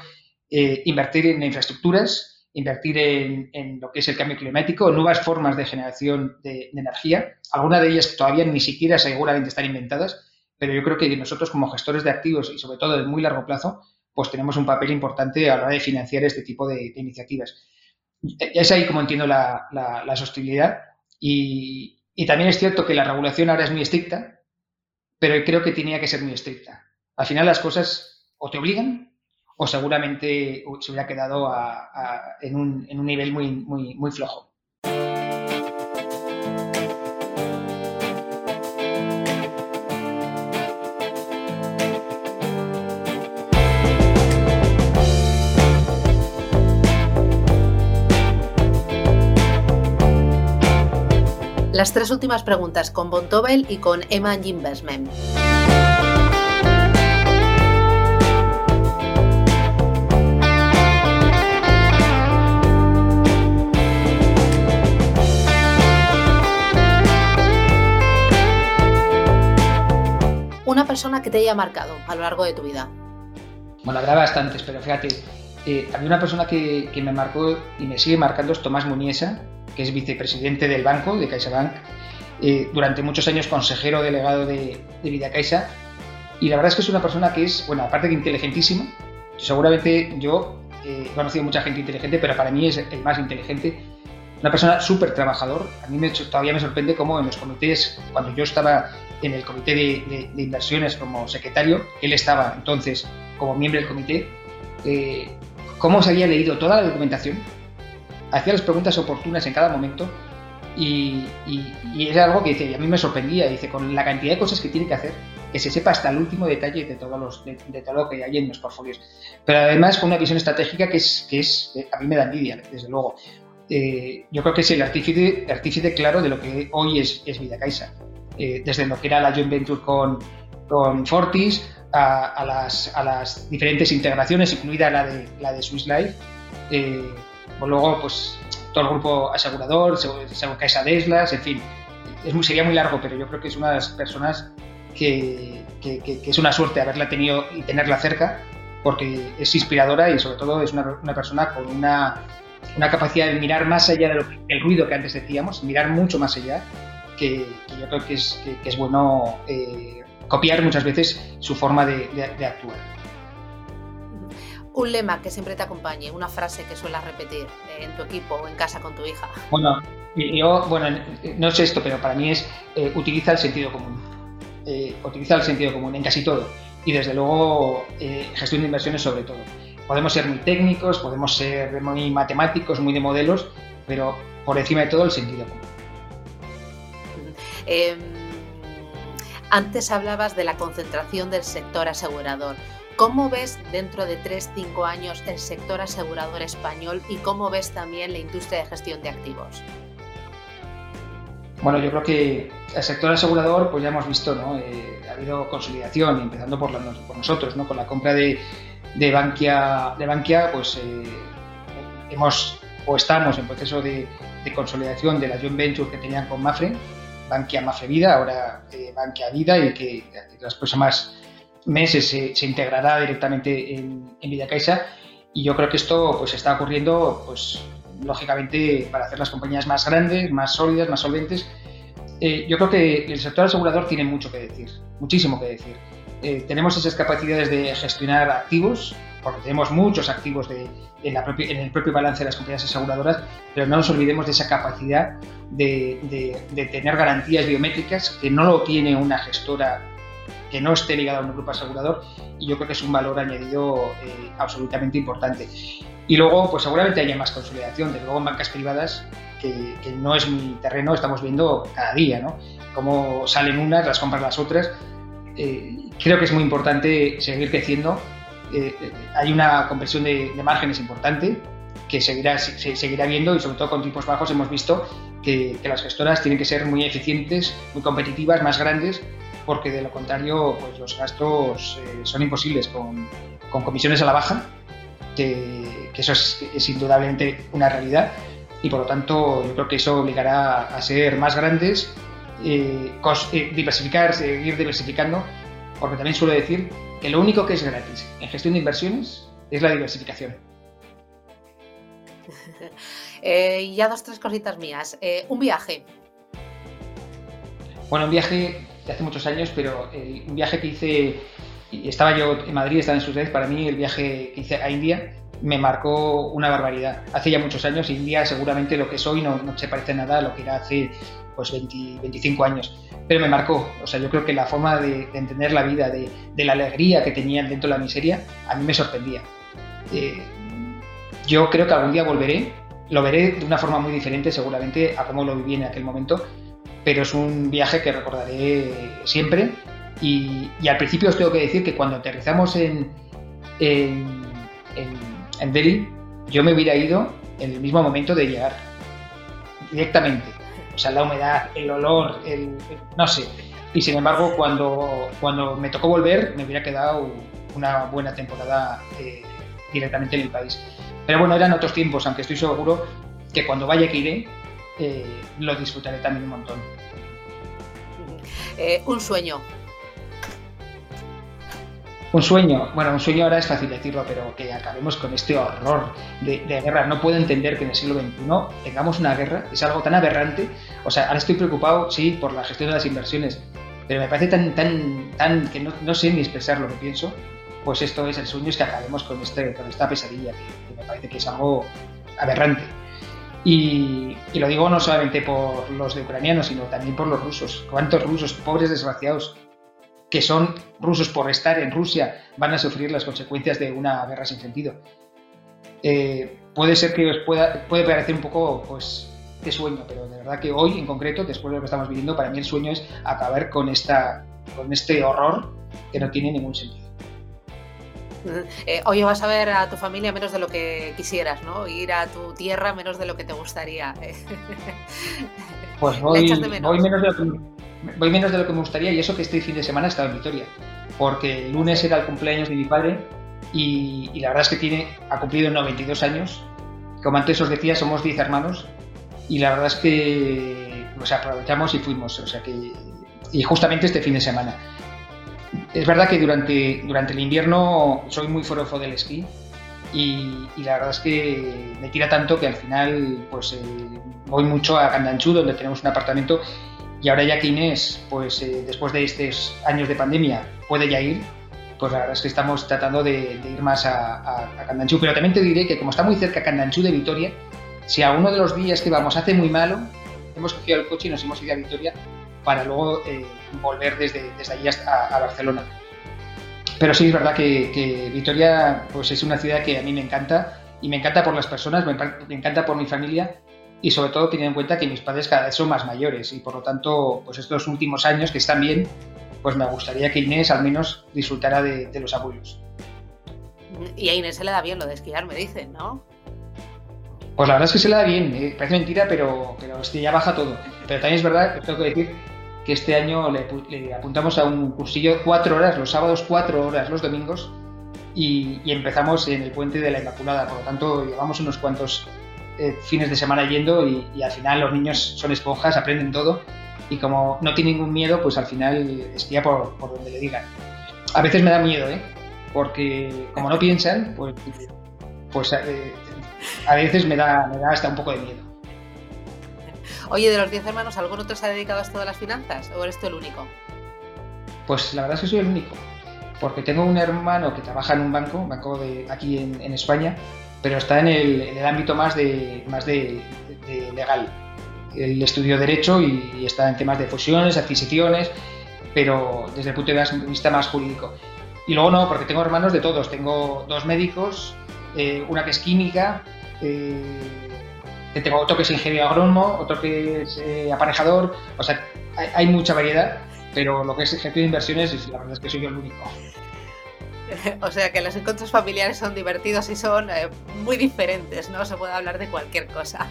eh, invertir en infraestructuras, invertir en, lo que es el cambio climático, nuevas formas de generación de, energía, algunas de ellas todavía ni siquiera seguramente están inventadas, pero yo creo que nosotros como gestores de activos y sobre todo de muy largo plazo, pues tenemos un papel importante a la hora de financiar este tipo de, iniciativas. Es ahí como entiendo la, sostenibilidad y, y también es cierto que la regulación ahora es muy estricta, pero creo que tenía que ser muy estricta. Al final las cosas o te obligan o seguramente se hubiera quedado en, un, en, un, nivel muy, muy, muy flojo. Las tres últimas preguntas con Bontobel y con Emma Investment. una persona que te haya marcado a lo largo de tu vida. Bueno, habrá bastantes, pero fíjate, eh, había una persona que, me marcó y me sigue marcando es Tomás Muniesa, que es vicepresidente del banco, de CaixaBank, eh, durante muchos años consejero delegado de, de Vida Caixa. Y la verdad es que es una persona que es, bueno, aparte que inteligentísima, seguramente yo eh, he conocido mucha gente inteligente, pero para mí es el más inteligente. Una persona súper trabajador. A mí me, todavía me sorprende cómo en los comités, cuando yo estaba en el comité de, inversiones como secretario, él estaba entonces como miembro del comité, eh, cómo se había leído toda la documentación, hacía las preguntas oportunas en cada momento y, y, es algo que dice, y a mí me sorprendía, dice, con la cantidad de cosas que tiene que hacer, que se sepa hasta el último detalle de, todos los, de, todo lo que hay en los portfolios. Pero además con una visión estratégica que es, que es a mí me da envidia, desde luego. Eh, yo creo que es el artífice, artífice claro de lo que hoy es, es Vida Caixa. Eh, desde lo que era la joint venture con, con Fortis a, las, a, las, diferentes integraciones, incluida la de, la de Swiss Life. Eh, pues luego, pues todo el grupo asegurador, Caixa de en fin, es muy, sería muy largo, pero yo creo que es una de las personas que, que, es una suerte haberla tenido y tenerla cerca, porque es inspiradora y sobre todo es una, una persona con una, una, capacidad de mirar más allá del ruido que antes decíamos, mirar mucho más allá que, yo creo que es, que, es bueno eh, copiar muchas veces su forma de, actuar. Un lema que siempre te acompañe, una frase que suelas repetir en tu equipo o en casa con tu hija. Bueno, yo, bueno, no sé esto, pero para mí es eh, utiliza el sentido común. Eh, utiliza el sentido común en casi todo. Y desde luego, gestión de inversiones sobre todo. Podemos ser muy técnicos, podemos ser muy matemáticos, muy de modelos, pero por encima de todo el sentido común. Em, antes hablabas de la concentración del sector asegurador. ¿Cómo ves dentro de 3-5 años el sector asegurador español y cómo ves también la industria de gestión de activos? Bueno, yo creo que el sector asegurador, pues ya hemos visto, ¿no? Eh, ha habido consolidación, empezando por, nosotros, ¿no? Con la compra de, de Bankia, de Bankia pues eh, hemos o estamos en proceso de, consolidación de la joint venture que tenían con Mafre, Bankia Mafre Vida, ahora eh, Bankia Vida, y que en los próximos meses se, integrará directamente en, en Vida Caixa. Y yo creo que esto pues está ocurriendo, pues lógicamente, para hacer las compañías más grandes, más sólidas, más solventes. Eh, yo creo que el sector asegurador tiene mucho que decir, muchísimo que decir. Eh, tenemos esas capacidades de gestionar activos, porque tenemos muchos activos de, en, el propio balance de las compañías aseguradoras, pero no nos olvidemos de esa capacidad de, tener garantías biométricas que no lo tiene una gestora que no esté ligada a un grupo asegurador y yo creo que es un valor añadido eh, absolutamente importante. Y luego, pues seguramente haya más consolidación, de luego en bancas privadas, que, no es mi terreno, estamos viendo cada día, ¿no? Cómo salen unas, las compran las otras. Eh, creo que es muy importante seguir creciendo eh, hay una conversión de, márgenes importante que seguirá, se, seguirá viendo y sobre todo con tipos bajos hemos visto que, las gestoras tienen que ser muy eficientes, muy competitivas, más grandes, porque de lo contrario pues los gastos eh, son imposibles con, con, comisiones a la baja, que, eso es, indudablemente una realidad y por lo tanto yo creo que eso obligará a ser más grandes, eh, diversificar, seguir diversificando, porque también suelo decir que lo único que es gratis en gestión de inversiones es la diversificación. eh, ya dos, tres cositas mías. Eh, un viaje. Bueno, un viaje hace muchos años, pero un viaje que hice, estaba yo en Madrid, estaba en Sussex, para mí el viaje que hice a India me marcó una barbaridad. Hace ya muchos años, India seguramente lo que es hoy no, no se parece nada a lo que era hace pues 25 años, pero me marcó. O sea, yo creo que la forma de, entender la vida, de, la alegría que tenían dentro de la miseria, a mí me sorprendía. Eh, yo creo que algún día volveré, lo veré de una forma muy diferente seguramente a cómo lo viví en aquel momento, pero es un viaje que recordaré siempre. Y, al principio os tengo que decir que cuando aterrizamos en, en, en Delhi, yo me hubiera ido en el mismo momento de llegar, directamente o sea, la humedad, el olor, el, no sé. Y sin embargo, cuando, cuando me tocó volver, me hubiera quedado una buena temporada eh, directamente en el país. Pero bueno, eran otros tiempos, aunque estoy seguro que cuando vaya que iré, eh, lo disfrutaré también un montón. Eh, un sueño, un sueño, bueno, un sueño ahora es fácil decirlo, pero que acabemos con este horror de, guerra. No puedo entender que en el siglo XXI tengamos una guerra, es algo tan aberrante. O sea, ahora estoy preocupado, sí, por la gestión de las inversiones, pero me parece tan, tan, tan que no, sé ni expresar lo que pienso. Pues esto es el sueño, es que acabemos con, este, con esta pesadilla, que, me parece que es algo aberrante. Y, lo digo no solamente por los de ucranianos, sino también por los rusos. ¿Cuántos rusos, pobres desgraciados, que son rusos por estar en Rusia, van a sufrir las consecuencias de una guerra sin sentido. Eh, puede ser que os pueda, puede parecer un poco, pues, de sueño, pero de verdad que hoy en concreto, después de lo que estamos viviendo, para mí el sueño es acabar con, esta, con este horror que no tiene ningún sentido. Eh, hoy vas a ver a tu familia menos de lo que quisieras, ¿no? Ir a tu tierra menos de lo que te gustaría. Pues voy, voy menos de lo que voy menos de lo que me gustaría y eso que este fin de semana estaba en Vitoria, porque el lunes era el cumpleaños de mi padre y, la verdad es que tiene, ha cumplido 92 años. Como antes os decía, somos 10 hermanos y la verdad es que nos aprovechamos y fuimos, o sea que, y justamente este fin de semana. Es verdad que durante, durante el invierno soy muy forofo del esquí y, la verdad es que me tira tanto que al final pues eh, voy mucho a Candanchú, donde tenemos un apartamento y ahora ya que Inés, pues eh, después de estos años de pandemia, puede ya ir, pues la verdad es que estamos tratando de, ir más a, a, Candanchú. Pero también te diré que como está muy cerca Candanchú de Vitoria, si alguno de los días que vamos hace muy malo, hemos cogido el coche y nos hemos ido a Vitoria para luego eh, volver desde, desde allí hasta a, Barcelona. Pero sí es verdad que, Vitoria pues es una ciudad que a mí me encanta y me encanta por las personas, me encanta por mi familia y sobre todo teniendo en cuenta que mis padres cada vez son más mayores y por lo tanto, pues estos últimos años que están bien, pues me gustaría que Inés al menos disfrutara de, los abuelos. Y a Inés se le da bien lo de esquiar, me dicen, ¿no? Pues la verdad es que se le da bien, eh, parece mentira, pero, pero es que ya baja todo. Pero también es verdad que tengo que decir que este año le, apuntamos a un cursillo cuatro horas, los sábados cuatro horas, los domingos, y, empezamos en el puente de la Inmaculada. Por lo tanto, llevamos unos cuantos eh, fines de semana yendo y, al final los niños son esponjas, aprenden todo y como no tienen ningún miedo, pues al final esquía por, por donde le digan. A veces me da miedo, ¿eh? Porque como no piensan, pues, pues eh, a veces me da, me da hasta un poco de miedo. Oye, de los 10 hermanos, ¿alguno otro se ha dedicado a esto de las finanzas o eres tú el único? Pues la verdad es que soy el único, porque tengo un hermano que trabaja en un banco, un banco de aquí en, España, pero está en el, ámbito más de, más de, legal. Él estudió Derecho y, está en temas de fusiones, adquisiciones, pero desde el punto de vista más jurídico. Y luego no, porque tengo hermanos de todos. Tengo dos médicos, eh, una que es química, eh, tengo otro que es ingeniero agrónomo, otro que es eh, aparejador. O sea, hay, hay, mucha variedad, pero lo que es jefe de inversiones, la verdad es que soy yo el único. o sea que los encuentros familiares son divertidos y son eh, muy diferentes, ¿no? Se puede hablar de cualquier cosa.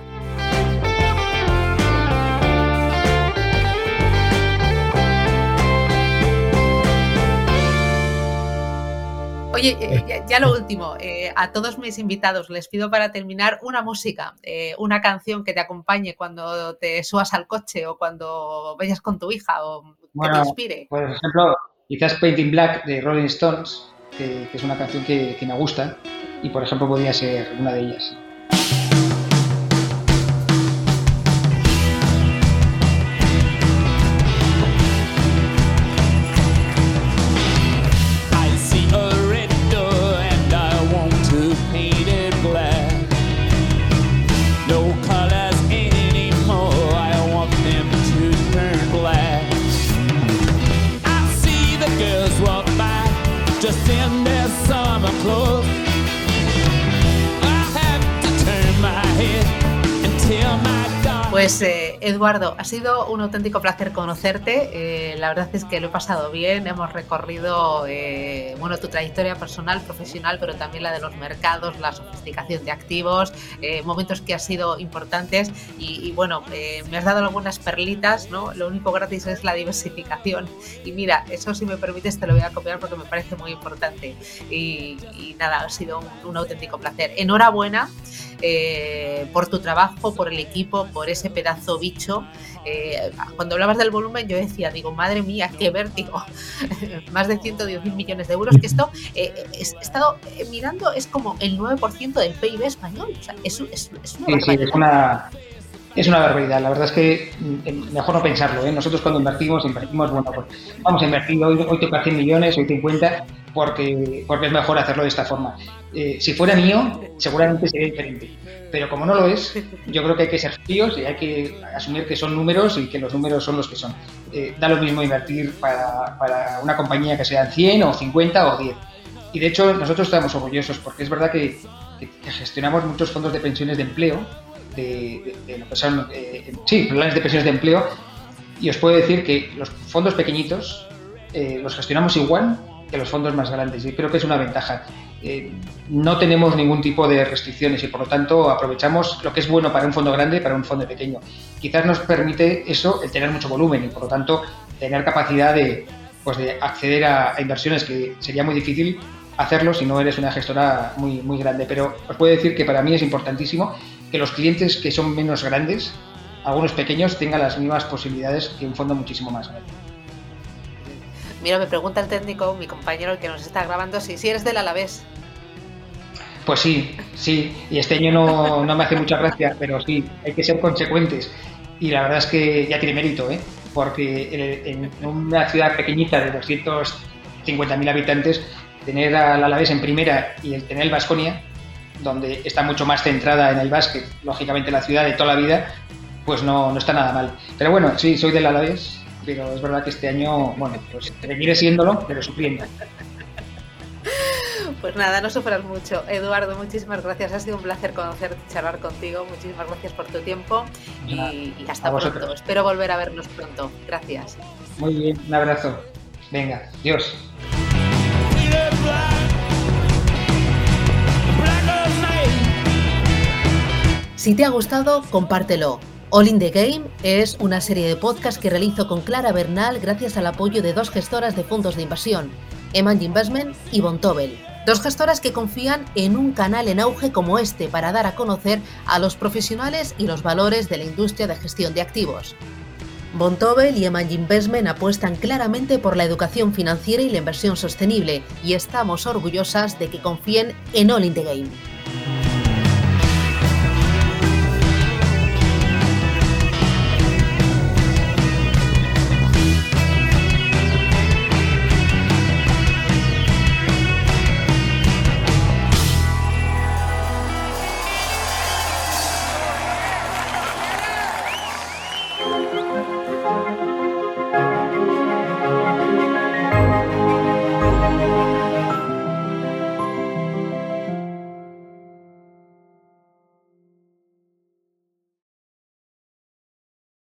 Oye, eh, ya, lo último, eh, a todos mis invitados les pido para terminar una música, una canción que te acompañe cuando te subas al coche o cuando vayas con tu hija o que te inspire. Por ejemplo, quizás Painting Black de Rolling Stones, que, es una canción que, que me gusta y por ejemplo podría ser una de ellas. Pues eh, Eduardo, ha sido un auténtico placer conocerte. Eh, la verdad es que lo he pasado bien. Hemos recorrido eh, bueno, tu trayectoria personal, profesional, pero también la de los mercados, la sofisticación de activos, momentos que han sido importantes. Y, bueno, me has dado algunas perlitas, ¿no? Lo único gratis es la diversificación. Y mira, eso si me permites te lo voy a copiar porque me parece muy importante. Y, nada, ha sido un auténtico placer. Enhorabuena. Eh, por tu trabajo, por el equipo, por ese pedazo bicho. Eh, cuando hablabas del volumen yo decía, digo, madre mía, qué vértigo, más de 110 mil millones de euros, que esto eh, he estado mirando, es como el 9% del PIB español, o sea, es, es, es una barbaridad. es una barbaridad. La verdad es que mm, mejor no pensarlo. Nosotros cuando invertimos, invertimos, bueno, pues vamos a invertir, hoy, hoy toca 100 millones, hoy 50, porque, porque es mejor hacerlo de esta forma. Eh, si fuera mío, seguramente sería diferente. Pero como no lo es, yo creo que hay que ser fríos y hay que asumir que son números y que los números son los que son. Eh, da lo mismo invertir para, una compañía que sean 100 o 50 o 10. Y de hecho nosotros estamos orgullosos porque es verdad que, gestionamos muchos fondos de pensiones de empleo, eh, sí, planes de pensiones de empleo, y os puedo decir que los fondos pequeñitos los gestionamos igual que los fondos más grandes y creo que es una ventaja. Eh, no tenemos ningún tipo de restricciones y por lo tanto aprovechamos lo que es bueno para un fondo grande y para un fondo pequeño. Quizás nos permite eso el tener mucho volumen y por lo tanto tener capacidad de, pues de acceder a, inversiones que sería muy difícil hacerlo si no eres una gestora muy, muy grande. Pero os puedo decir que para mí es importantísimo que los clientes que son menos grandes, algunos pequeños, tengan las mismas posibilidades que un fondo muchísimo más grande. Mira, me pregunta el técnico, mi compañero, el que nos está grabando, si, si eres del Alavés. Pues sí, sí. Y este año no, no me hace mucha gracia, pero sí, hay que ser consecuentes. Y la verdad es que ya tiene mérito, ¿eh? Porque en, una ciudad pequeñita de 250.000 habitantes, tener al Alavés en primera y el tener el Vasconia, donde está mucho más centrada en el básquet, lógicamente la ciudad de toda la vida, pues no, no está nada mal. Pero bueno, sí, soy del Alavés pero es verdad que este año, bueno, pues seguiré siéndolo, pero sufriendo. Pues nada, no sufras mucho. Eduardo, muchísimas gracias. Ha sido un placer conocerte, charlar contigo. Muchísimas gracias por tu tiempo y, hasta pronto. Espero volver a vernos pronto. Gracias. Muy bien, un abrazo. Venga, Dios. Si te ha gustado, compártelo. All in the Game es una serie de podcasts que realizo con Clara Bernal gracias al apoyo de dos gestoras de fondos de inversión, Eman Investment y Bontobel. Dos gestoras que confían en un canal en auge como este para dar a conocer a los profesionales y los valores de la industria de gestión de activos. Bontobel y Eman Investment apuestan claramente por la educación financiera y la inversión sostenible y estamos orgullosas de que confíen en All in the Game.